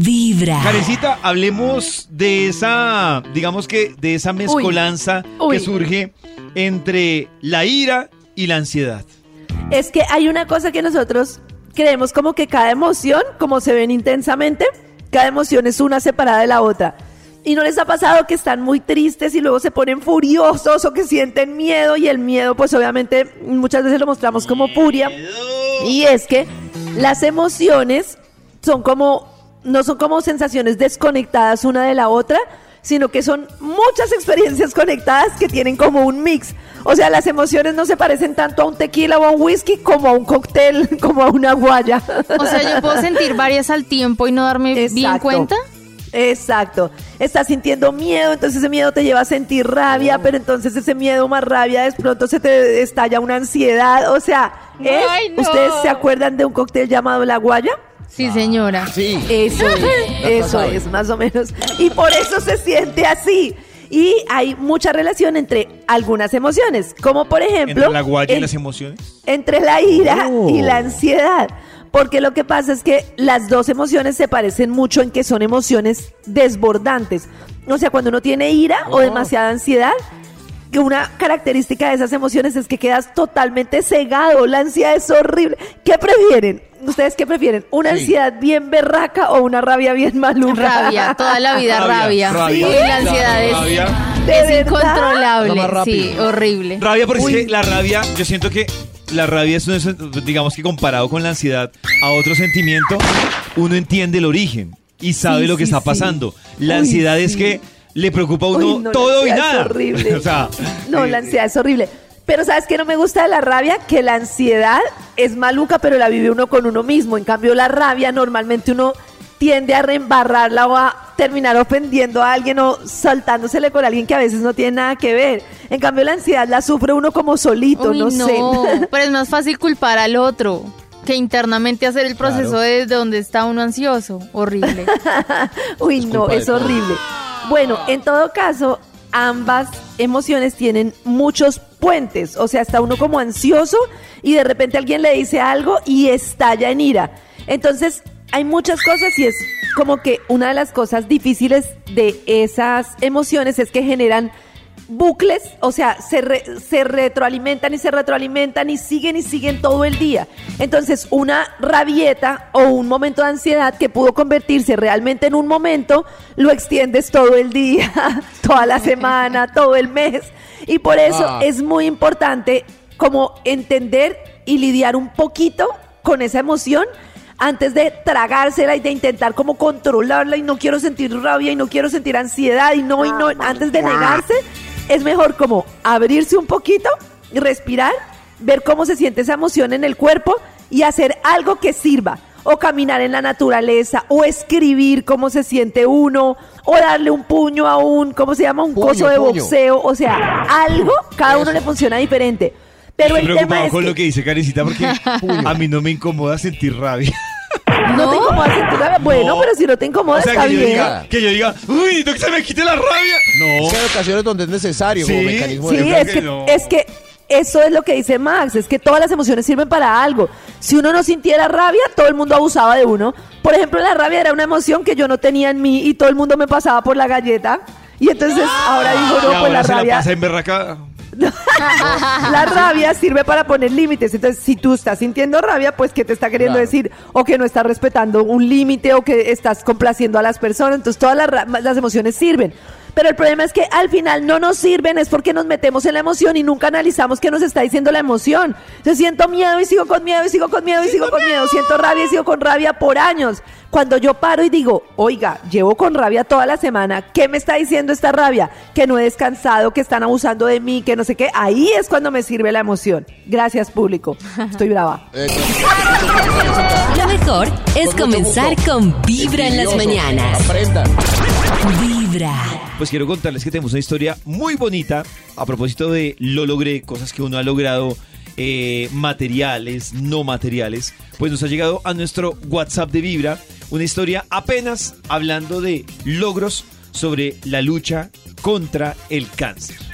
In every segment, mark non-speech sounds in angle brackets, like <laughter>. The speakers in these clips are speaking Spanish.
Vibra. Carecita, hablemos de esa, digamos que, de esa mezcolanza Uy. que surge entre la ira y la ansiedad. Es que hay una cosa que nosotros creemos como que cada emoción, como se ven intensamente, cada emoción es una separada de la otra. ¿Y no les ha pasado que están muy tristes y luego se ponen furiosos o que sienten miedo? Y el miedo, pues obviamente muchas veces lo mostramos como furia. Y es que las emociones son como, no son como sensaciones desconectadas una de la otra, sino que son muchas experiencias conectadas que tienen como un mix. O sea, las emociones no se parecen tanto a un tequila o a un whisky como a un cóctel, <laughs> como a una guaya. O sea, yo puedo sentir varias al tiempo y no darme bien cuenta. Exacto. Estás sintiendo miedo, entonces ese miedo te lleva a sentir rabia, pero entonces ese miedo más rabia, de pronto se te estalla una ansiedad. O sea, es- Ay, no. ¿ustedes se acuerdan de un cóctel llamado la guaya? Sí, señora. Sí. Eso es, <laughs> eso sabe. es, más o menos. Y por eso se siente así. Y hay mucha relación entre algunas emociones, como por ejemplo... Entre la guaya y las emociones. entre la ira Oh. y la ansiedad. Porque lo que pasa es que las dos emociones se parecen mucho en que son emociones desbordantes. O sea, cuando uno tiene ira o demasiada ansiedad, que una característica de esas emociones es que quedas totalmente cegado. La ansiedad es horrible. ¿Qué prefieren? ¿Ustedes qué prefieren? ¿Una Sí. ansiedad bien berraca o una rabia bien maluca? Rabia, toda la vida rabia. Rabia, Sí, la ansiedad es, rabia. ¿De es incontrolable. Sí, horrible. Rabia, porque es Uy. que la rabia, yo siento que la rabia es, un- digamos que comparado con la ansiedad a otro sentimiento, uno entiende el origen y sabe Sí, lo que sí, está sí. pasando. La Uy, ansiedad es que le preocupa a uno Uy, no, la todo y ansiedad es nada. horrible. <laughs> o sea, No, eh, la ansiedad es horrible. Pero ¿sabes qué no me gusta de la rabia? Que la ansiedad es maluca, pero la vive uno con uno mismo. En cambio, la rabia normalmente uno tiende a reembarrarla o a terminar ofendiendo a alguien o saltándosele con alguien que a veces no tiene nada que ver. En cambio, la ansiedad la sufre uno como solito, Uy, no, sé. <laughs> Pero es más fácil culpar al otro que internamente hacer el proceso Claro. desde donde está uno ansioso. Horrible. <laughs> Uy, Es no, es horrible. Bueno, en todo caso, ambas emociones tienen muchos puentes. O sea, está uno como ansioso y de repente alguien le dice algo y estalla en ira. Entonces, hay muchas cosas y es como que una de las cosas difíciles de esas emociones es que generan bucles, o sea, se, re- se retroalimentan y se retroalimentan y siguen y siguen todo el día. Entonces, una rabieta o un momento de ansiedad que pudo convertirse realmente en un momento, lo extiendes todo el día, <laughs> toda la semana, <laughs> todo el mes. Y por eso Ah. es muy importante como entender y lidiar un poquito con esa emoción antes de tragársela y de intentar como controlarla y no quiero sentir rabia y no quiero sentir ansiedad y no y no antes de negarse es mejor como abrirse un poquito y respirar ver cómo se siente esa emoción en el cuerpo y hacer algo que sirva. O caminar en la naturaleza o escribir cómo se siente uno o darle un puño a un cómo se llama un Puño, coso de puño. boxeo. O sea algo cada uno le funciona diferente. Pero Estoy el tema preocupado es con que lo que dice Carecita porque <laughs> a mí no me incomoda sentir rabia. No te incomoda sentir rabia. Bueno, No. pero si no te incomoda, o sea, está que yo, bien. diga, que yo diga, uy, necesito que se me quite la rabia. No. Hay ocasiones donde es necesario como Sí, mecanismo Sí, de creo es que que, no. es que eso es lo que dice Max, es que todas las emociones sirven para algo. Si uno no sintiera rabia, todo el mundo abusaba de uno. Por ejemplo, la rabia era una emoción que yo no tenía en mí y todo el mundo me pasaba por la galleta. Y entonces ahora digo, Y no, pues ahora la se la rabia, pasa en berraca. <laughs> la rabia sirve para poner límites. Entonces, si tú estás sintiendo rabia, pues ¿qué te está queriendo Claro. decir? O que no estás respetando un límite o que estás complaciendo a las personas. Entonces, todas las emociones sirven. Pero el problema es que al final no nos sirven, es porque nos metemos en la emoción y nunca analizamos qué nos está diciendo la emoción. Yo siento miedo y sigo con miedo y sigo con miedo y sigo con miedo. Siento rabia y sigo con rabia por años. Cuando yo paro y digo, oiga, llevo con rabia toda la semana, ¿qué me está diciendo esta rabia? Que no he descansado, que están abusando de mí, que no sé qué. Ahí es cuando me sirve la emoción. Gracias, público. Estoy brava. Lo mejor es comenzar con Vibra en las mañanas. Aprendan. Vibra. Pues quiero contarles que tenemos una historia muy bonita a propósito de lo logré, cosas que uno ha logrado, eh, materiales, no materiales. Pues nos ha llegado a nuestro WhatsApp de Vibra una historia apenas hablando de logros sobre la lucha contra el cáncer.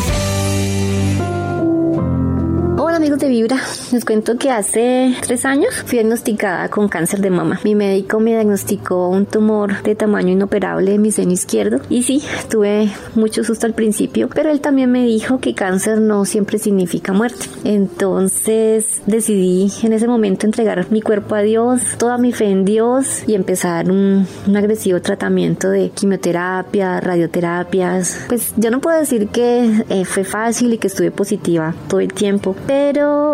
Hola amigos de Vibra, les cuento que hace tres años fui diagnosticada con cáncer de mama. Mi médico me diagnosticó un tumor de tamaño inoperable en mi seno izquierdo y sí, tuve mucho susto al principio, pero él también me dijo que cáncer no siempre significa muerte. Entonces decidí en ese momento entregar mi cuerpo a Dios, toda mi fe en Dios y empezar un, un agresivo tratamiento de quimioterapia, radioterapias. Pues yo no puedo decir que eh, fue fácil y que estuve positiva todo el tiempo, pero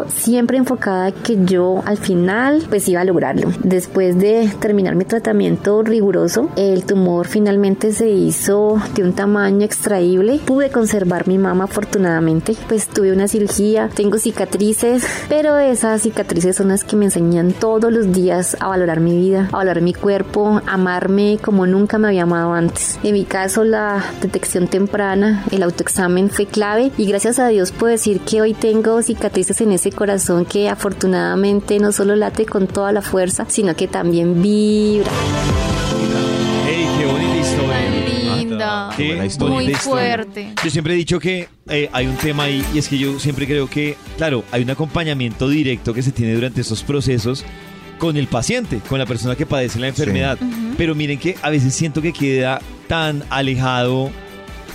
siempre enfocada que yo al final pues iba a lograrlo. Después de terminar mi tratamiento riguroso, el tumor finalmente se hizo de un tamaño extraíble. Pude conservar mi mama afortunadamente, pues tuve una cirugía, tengo cicatrices, pero esas cicatrices son las que me enseñan todos los días a valorar mi vida, a valorar mi cuerpo, amarme como nunca me había amado antes. En mi caso la detección temprana, el autoexamen fue clave y gracias a Dios puedo decir que hoy tengo cicatrices en ese corazón que afortunadamente no solo late con toda la fuerza, sino que también vibra. ¡Ey, qué bonita historia! Tan linda. Qué buena historia. Muy bonita historia. fuerte. Yo siempre he dicho que eh, hay un tema ahí y es que yo siempre creo que, claro, hay un acompañamiento directo que se tiene durante estos procesos con el paciente, con la persona que padece la enfermedad. Pero miren que a veces siento que queda tan alejado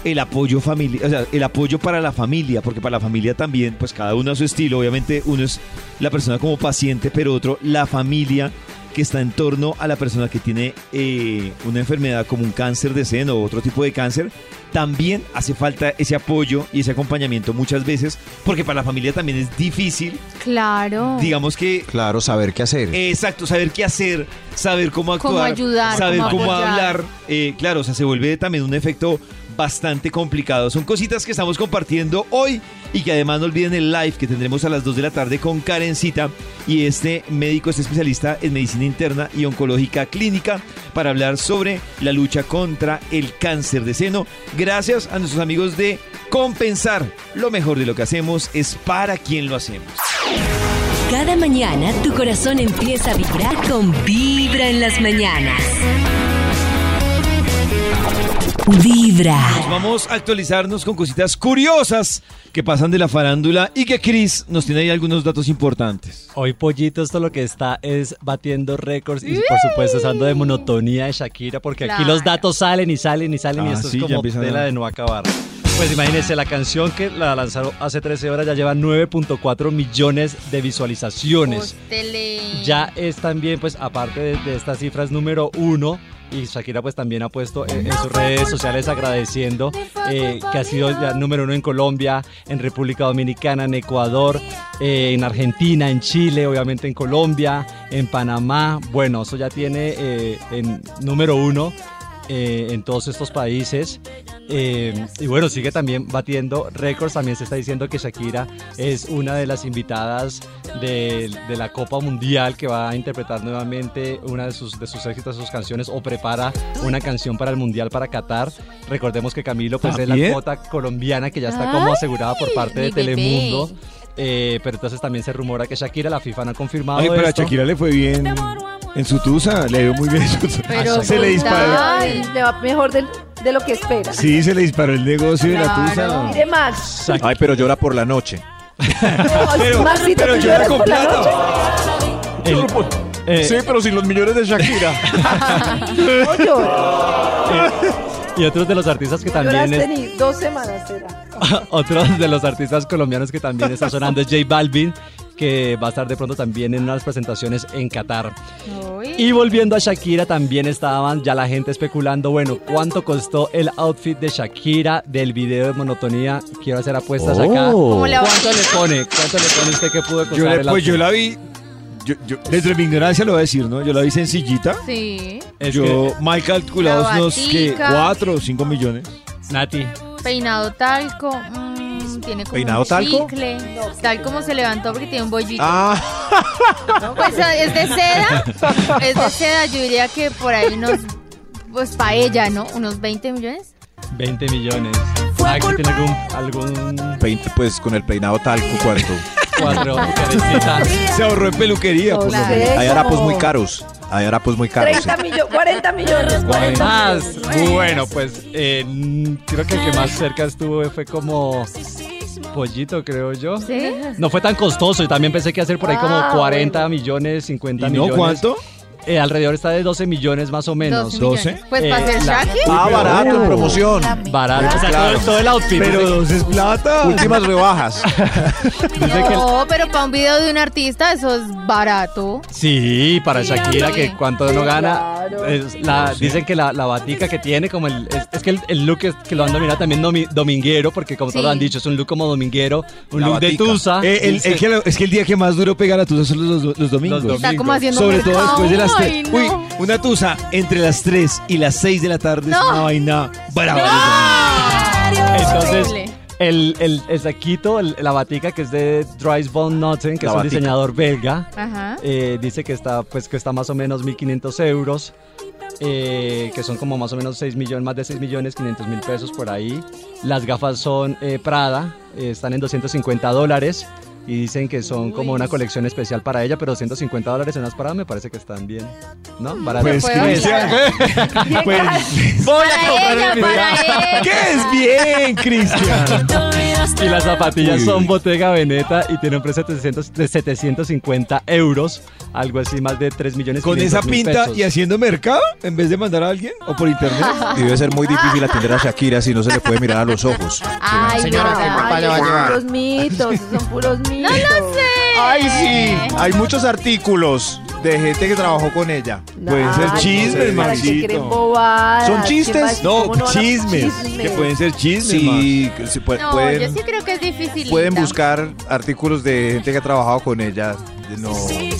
el apoyo familiar, o sea, el apoyo para la familia, porque para la familia también, pues cada uno a su estilo, obviamente uno es la persona como paciente, pero otro la familia que está en torno a la persona que tiene eh, una enfermedad como un cáncer de seno o otro tipo de cáncer, también hace falta ese apoyo y ese acompañamiento muchas veces, porque para la familia también es difícil, Claro. digamos que Claro, saber qué hacer. Exacto, saber qué hacer, saber cómo actuar, Cómo ayudar, saber cómo hablar. Eh, claro, o sea, se vuelve también un efecto bastante complicado. Son cositas que estamos compartiendo hoy y que además no olviden el live que tendremos a las 2 de la tarde con Karencita y este médico, este especialista en medicina interna y oncológica clínica para hablar sobre la lucha contra el cáncer de seno. Gracias a nuestros amigos de Compensar. Lo mejor de lo que hacemos es para quien lo hacemos. Cada mañana tu corazón empieza a vibrar con Vibra en las mañanas. Vibra. Nos vamos a actualizarnos con cositas curiosas que pasan de la farándula y que Chris nos tiene ahí algunos datos importantes. Hoy Pollito esto lo que está es batiendo récords y por supuesto hablando de monotonía de Shakira porque aquí Claro. los datos salen y salen y salen y Ah, esto sí, es como empiezan a- tela de no acabar. Pues imagínense, la canción que la lanzaron hace 13 horas ya lleva 9.4 millones de visualizaciones. Hostele. Ya es también, pues aparte de, de estas cifras, número uno. Y Shakira pues también ha puesto en, en sus redes sociales agradeciendo eh, que ha sido ya número uno en Colombia, en República Dominicana, en Ecuador, eh, en Argentina, en Chile, obviamente en Colombia, en Panamá. Bueno, eso ya tiene eh, en número uno eh, en todos estos países. Eh, y bueno, sigue también batiendo récords. También se está diciendo que Shakira es una de las invitadas de, de la Copa Mundial que va a interpretar nuevamente una de sus, de sus éxitos, sus canciones, o prepara una canción para el Mundial para Qatar. Recordemos que Camilo pues, es la cuota colombiana que ya está como asegurada por parte de. Telemundo. Eh, pero entonces también se rumora que Shakira, la FIFA no ha confirmado Ay, pero a. Shakira le fue bien en su tusa, le dio muy bien en su tusa. Pero se le disparó. Ay. Le va mejor del- de, lo que espera. Sí, se le disparó el negocio de la tusa. Mire, Max. Ay, pero llora por la noche. Pero, Maxito, pero ¿tú llora con plata. El- eh, sí, pero sin los millones de Shakira. No llora. y otros de los artistas que también Lloraste es, ni dos semanas será. <laughs> otros de los artistas colombianos que también está sonando es J Balvin, que va a estar de pronto también en unas presentaciones en Qatar. Uy. Y volviendo a Shakira, también estaban ya la gente especulando, bueno, ¿cuánto costó el outfit de Shakira del video de monotonía? Quiero hacer apuestas acá. ¿Cómo le va? ¿Cuánto le pone? ¿Cuánto le pone usted que pudo costar Yo le- el pues yo la vi, yo, yo- desde mi ignorancia lo voy a decir, ¿no? Yo la vi sencillita. Sí. Es yo mal calculado La unos que batica. 4 o 5 millones. Nati, Peinado talco. mm, tiene como ¿Peinado un talco? chicle. Tal como se levantó porque tiene un bollito. Ah, Pues es de seda. Es de seda, yo diría que por ahí unos, pues para ella, ¿no? Unos 20 millones. 20 millones. Max, ¿tiene algún, algún Pein- pues con el peinado talco, ¿cuánto? cuadro? Karencita? Se ahorró en peluquería. Por lo menos. Hay harapos muy caros. Hay harapos muy caros. sí. 30 millones, 40 millones, 40 Más. millones. Bueno, pues eh, creo que el que más cerca estuvo fue como Pollito, creo yo. ¿Sí? No fue tan costoso. Yo también pensé que iba a ser por ahí como Ah, 40 bueno. millones, 50 ¿Y no millones. cuánto? Eh, alrededor está de 12 millones más o menos. 12 millones. Pues Eh, para ser la- Shaki. Ah, barato en promoción. Barato. O sea, todo, todo el outfit. Pero Dice- dos es plata. Últimas rebajas. <laughs> dice que el- No, pero para un video de un artista eso es barato. Sí, para Shakira, que cuánto no gana. Claro. Es la- Dicen que la, la batica que tiene, como el. Es, es que el, el look es que lo han dominado también domi- dominguero, porque como todos Sí. lo han dicho, es un look como dominguero, un La look de batica. Tusa. Eh, el- que es que el día que más duro pegar a Tusa son los, los domingos. Los Está como haciendo Sobre todo después de las 3. no. Uy, una Tusa entre las 3 y las 6 de la tarde es No. una vaina brava. Entonces, Horrible. El, el, el saquito, el- la batica que es de Dries von Noten, que La es un batica. diseñador belga, Ajá. eh, dice que está, pues, que está más o menos 1.500 euros. eh, que son como más o menos 6 millones, más de 6 millones 500 mil pesos por ahí. Las gafas son eh, Prada, eh, están en 250 dólares y dicen que son como una colección especial para ella, pero 250 dólares en las Prada me parece que están bien, ¿no? Barato. Pues, Cristian, <laughs> pues, voy a Para comprar el video. ¿Qué es bien, Cristian? <laughs> Y las zapatillas Uy, son. Bottega Veneta y tienen un precio de 700 de 750 euros, algo así más de 3 millones ¿Con esa 500 mil pinta pesos. y haciendo mercado en vez de mandar a alguien o por internet? Y <laughs> debe ser muy difícil atender a Shakira si no se le puede mirar a los ojos. Ay, Señora, no. ¿qué papá le va a Ay, llevar? Son puros mitos, son puros mitos. No lo sé. Ay, sí. Hay muchos artículos de gente que trabajó con ella. Pueden ser Ay, chismes, ¿para qué Maxito. creen bobadas? ¿Son ¿Quién chistes? No, chismes. Que pueden ser chismes. Sí, puede- No, pueden, yo sí creo que es difícil. pueden buscar artículos de gente que ha trabajado con ella. No,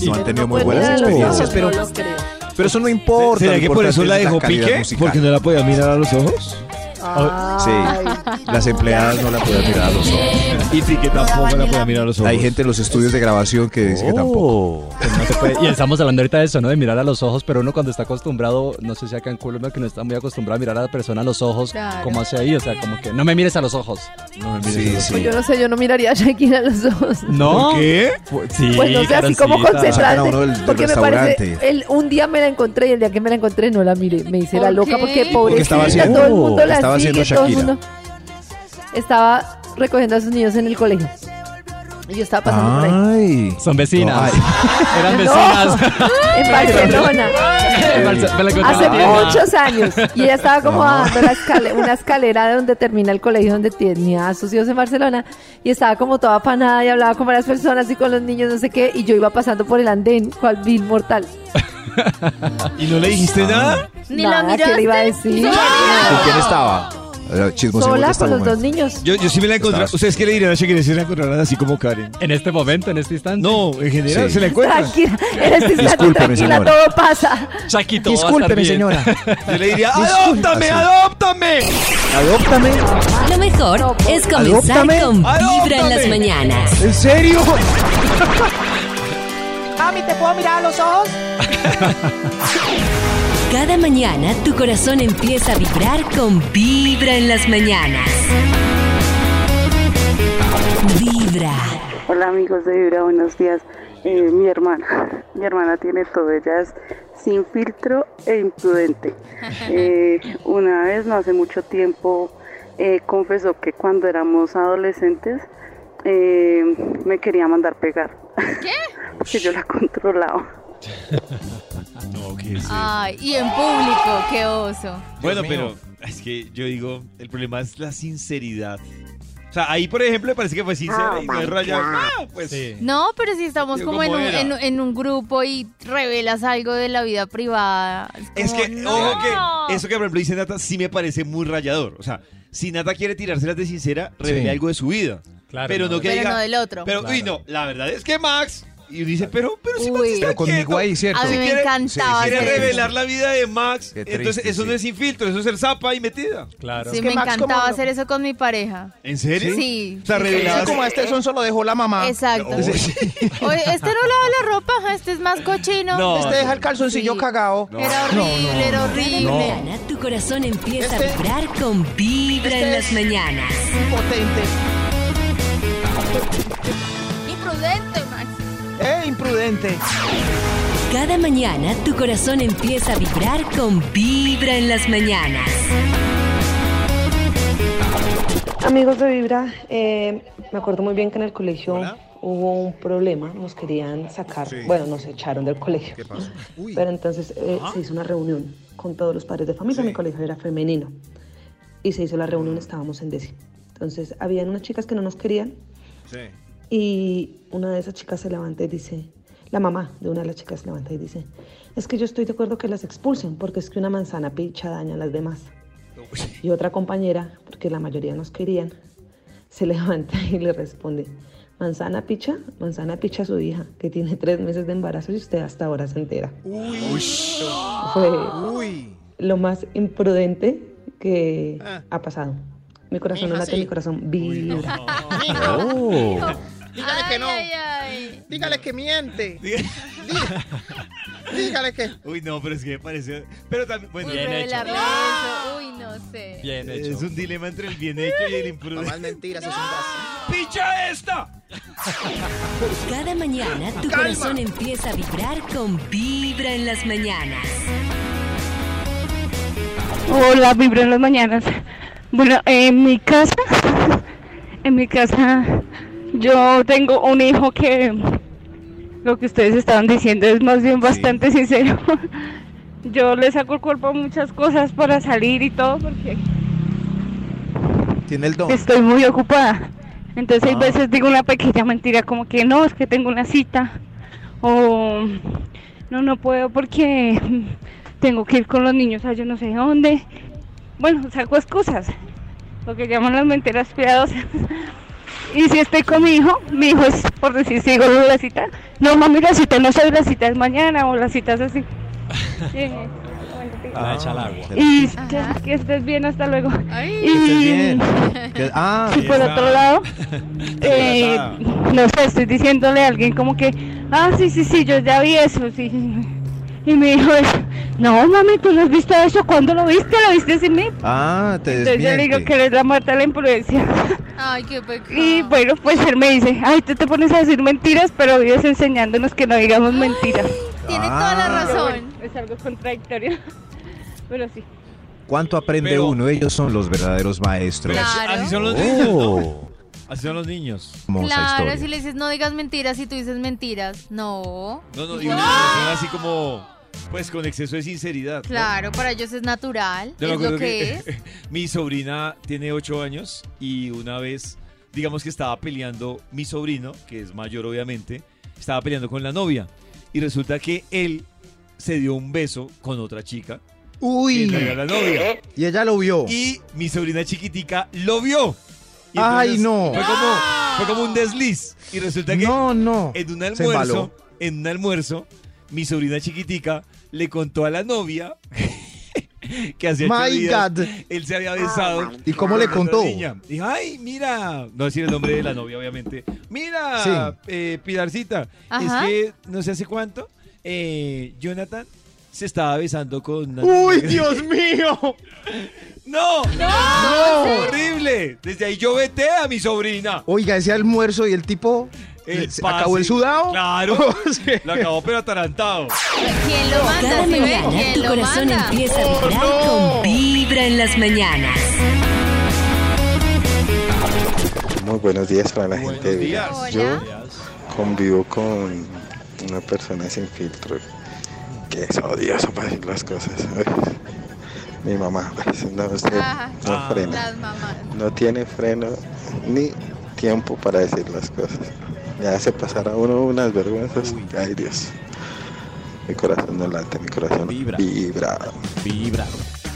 no han tenido muy buenas experiencias, pero, No lo creo. pero eso no importa. ¿Será lo que por eso la dejó pique? musical. Porque no la podía mirar a los ojos. Sí, las empleadas no la pueden mirar a los ojos. Y Piqué tampoco la podía mirar a los ojos. Hay gente en los estudios de grabación que dice que tampoco. Pues no se puede- Y estamos hablando ahorita de eso, ¿no? De mirar a los ojos, pero uno cuando está acostumbrado, no sé si acá en Colombia, que no está muy acostumbrado a mirar a la persona a los ojos, Claro. como hace ahí, o sea, como que no me mires a los ojos. No me mires Sí, a los sí. Pues yo no sé, yo no miraría a Shakira a los ojos. ¿No? ¿Por qué? Pues, sí, Pues no sé, así como concentrarse. uno del- del porque me parece, el, un día me la encontré y el día que me la encontré no la miré. Me hice la ¿Por loca qué? porque Porque pobrecita, estaba haciendo- todo el mundo la estaba sigue, haciendo todo el Shakira. mundo. Estaba recogiendo a sus niños en el colegio. Y yo estaba pasando por ahí. Ay. Son vecinas. No, <laughs> Eran No, vecinas. <laughs> en Barcelona. <laughs> En Barce- me la encontré en Hace muchos años. Y ella estaba como bajando una escalera de donde termina el colegio donde tenía a sus hijos en Barcelona. Y estaba como toda afanada y hablaba con varias personas y con los niños, no sé qué. Y yo iba pasando por el andén, cual vil mortal. ¿Y no le dijiste nada? Ni Nada, la ¿qué miraste. le iba a decir? ¿Con quién estaba? Chismosemos Sola este con los dos niños. Yo, yo sí me la encontré. ¿Ustedes qué le dirían a Shakira si la encontraran así como Karen? En este momento, en este instante. No, en general Sí. se la encuentran. Tranquila, en este instante Discúlpeme, tranquila, señora. todo pasa. Chaquito, va a estar bien. <laughs> Yo le diría, ¡adóptame, Así. adóptame! Adóptame. Lo mejor No, por- es comenzar Adóptame. con Vibra en las mañanas. ¿En serio? Mami, ¿te puedo mirar a los ojos? <laughs> Cada mañana tu corazón empieza a vibrar con Vibra en las mañanas. Vibra. Hola amigos de Vibra, buenos días. Eh, mi hermana, mi hermana tiene todo, ella es sin filtro e imprudente. <laughs> Eh, una vez, no hace mucho tiempo, eh, confesó que cuando éramos adolescentes eh, me quería mandar pegar. ¿Qué? <laughs> Porque yo la controlaba. <laughs> No, que sí. Ay, y en público, qué oso. Bueno, pero es que yo digo, el problema es la sinceridad. O sea, ahí, por ejemplo, me parece que fue sincera y no es rayado. Ah, pues. Sí. No, pero si estamos como en ¿cómo un, era? en, en un grupo y revelas algo de la vida privada. Es como, que, no. ojo que eso que por ejemplo dice Nata sí me parece muy rayador. O sea, si Nata quiere tirárselas de sincera, revele Sí. algo de su vida. Claro, pero no, no. que Pero diga. no del otro. Pero, uy, Claro. no, la verdad es que Max Y dice, pero, pero si Max Uy. está Pero conmigo quieto. ahí, ¿cierto? A mí me encantaba Quiere hacer eso. revelar la vida de Max. Qué Entonces, triste, eso no sí. es sin filtro, eso es el zapa y metida. Claro. Sí, que me Max, ¿cómo encantaba hacer eso con mi pareja. ¿En serio? Sí. O sea, sí, revelabas- Así como a este son solo dejó la mamá. Exacto. Oye, este no lava la ropa, este es más cochino. No. Este deja el calzoncillo Sí. cagado. Era horrible, era horrible. mañana tu corazón empieza Este- a vibrar con Vibra este en es- las mañanas. Potente. Imprudente, Imprudente. Cada mañana tu corazón empieza a vibrar con Vibra en las mañanas. Amigos de Vibra, eh, me acuerdo muy bien que en el colegio hubo un problema, nos querían sacar, Sí. bueno, nos echaron del colegio. ¿Qué pasó? <laughs> Uy. Pero entonces eh, se hizo una reunión con todos los padres de familia, Sí. mi colegio era femenino. Y se hizo la reunión, estábamos en décimo. Entonces, habían unas chicas que no nos querían Sí. Y una de esas chicas se levanta y dice, la mamá de una de las chicas se levanta y dice, es que yo estoy de acuerdo que las expulsen porque es que una manzana picha daña a las demás. Y otra compañera, porque la mayoría nos querían, se <laughs> levanta y le responde, manzana picha, manzana picha a su hija, que tiene tres meses de embarazo y usted hasta ahora se entera. Fue Uy. lo más imprudente que Ah. ha pasado. Mi corazón no late, sí. mi corazón vibra. <laughs> Oh. Dígale que no. Ay, ay, Dígale que miente. <laughs> Dígale que. Uy, no, pero es que me parece. Pero también, bueno, Uy, Bien hecho. Uy, no sé. Bien hecho. es un dilema entre el bien hecho y el imprudente. Mamás mentiras, es un gas. ¡Picha esta! Cada mañana tu corazón empieza a vibrar con Vibra en las mañanas. Hola, vibra en las mañanas. Bueno, en mi casa, en mi casa, yo tengo un hijo que lo que ustedes estaban diciendo es más bien bastante sincero. <laughs> Yo le saco el cuerpo a muchas cosas para salir y todo porque Tiene el don. estoy muy ocupada. Entonces hay Ah. veces digo una pequeña mentira como que no, es que tengo una cita o no, no puedo porque tengo que ir con los niños a yo no sé dónde. Bueno, saco excusas, lo que llaman las mentiras piadosas. Y si estoy con mi hijo, mi hijo es, por decir, sigo la cita. No, mami, la cita no soy, la cita es mañana o la cita es así. <laughs> Eh, La echa al agua. y que, que estés bien, hasta luego. Ay. Y- Estés bien. Que- ah, <laughs> y por está. otro lado, <laughs> eh, no sé, estoy diciéndole a alguien como que, ah, sí, sí, sí, yo ya vi eso, sí. Y mi hijo es, no, mami, tú no has visto eso, ¿cuándo lo viste? ¿Lo viste sin mí? ah, te Entonces yo le digo que eres la muerta de la imprudencia. Ay, qué pecado. Y bueno, pues él me dice, ay, tú te pones a decir mentiras, pero vives enseñándonos que no digamos mentiras. Tiene toda la Ah. Razón. bueno, es algo contradictorio, <laughs> pero sí. ¿Cuánto aprende Pero- uno? Ellos son los verdaderos maestros. Así- Claro. así son los niños, ¿no? Oh. Así son los niños. Claro, si le dices no digas mentiras y tú dices mentiras. No. No, no, y una relación así como, pues con exceso de sinceridad. ¿no? Claro, para ellos es natural. Yo es lo que es. <laughs> mi sobrina tiene ocho años y una vez, digamos que estaba peleando mi sobrino, que es mayor obviamente, estaba peleando con la novia. Y resulta que él se dio un beso con otra chica. Uy. era la novia. Y ella lo vio. Y mi sobrina chiquitica lo vio. Y Ay, no. Fue como, fue como un desliz. Y resulta que No, no. en un almuerzo, en un almuerzo, mi sobrina chiquitica le contó a la novia <laughs> que hacía My God. él se había besado. ¿Y cómo le contó? niña. Dijo, ay, mira, no decir el nombre de la novia, obviamente. Mira, Sí. eh, Pilarcita, Ajá. es que no sé hace cuánto, eh, Jonathan se estaba besando con una ¡Uy, niña". Dios <laughs> mío! ¡No! ¡No! ¡Horrible! Desde ahí yo vete a mi sobrina. Oiga, ese almuerzo y el tipo El se pase. acabó el sudado. Claro. <laughs> Sí. Lo acabó pero atarantado. ¿Quién lo manda? Cada mañana ¿Quién tu lo corazón manda? empieza a vibrar con Vibra en las mañanas. Muy buenos días para la gente de días. Yo convivo con una persona sin filtro que es odioso para decir las cosas. <laughs> Mi mamá, pues, no, usted Ajá. no Ah. frena, no tiene freno ni tiempo para decir las cosas. Le hace pasar a uno unas vergüenzas. Ay Dios, mi corazón no late, mi corazón Vibra. vibra. Vibra.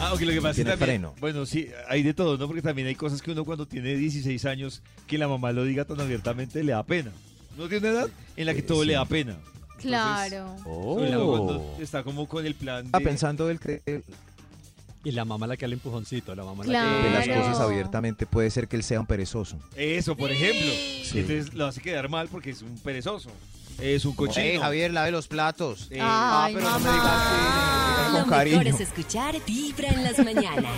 Ah, ok, lo que pasa es que Tiene también, freno. Bueno, sí, hay de todo, ¿no? Porque también hay cosas que uno cuando tiene 16 años, que la mamá lo diga tan abiertamente, le da pena. No tiene edad en la que todo le da pena. Claro. Oh. Y la mamá no- está como con el plan Está de... pensando el que el- Y la mamá la que da el empujoncito, la mamá de la que... las Claro. cosas abiertamente puede ser que él sea un perezoso. Eso, por ejemplo. Sí. Entonces lo hace quedar mal porque es un perezoso. Es un cochino. Ey, Javier, lave los platos. Eh, Ay, pero no me mamá. digas que- Lo con mejor cariño. es escuchar Vibra en las mañanas.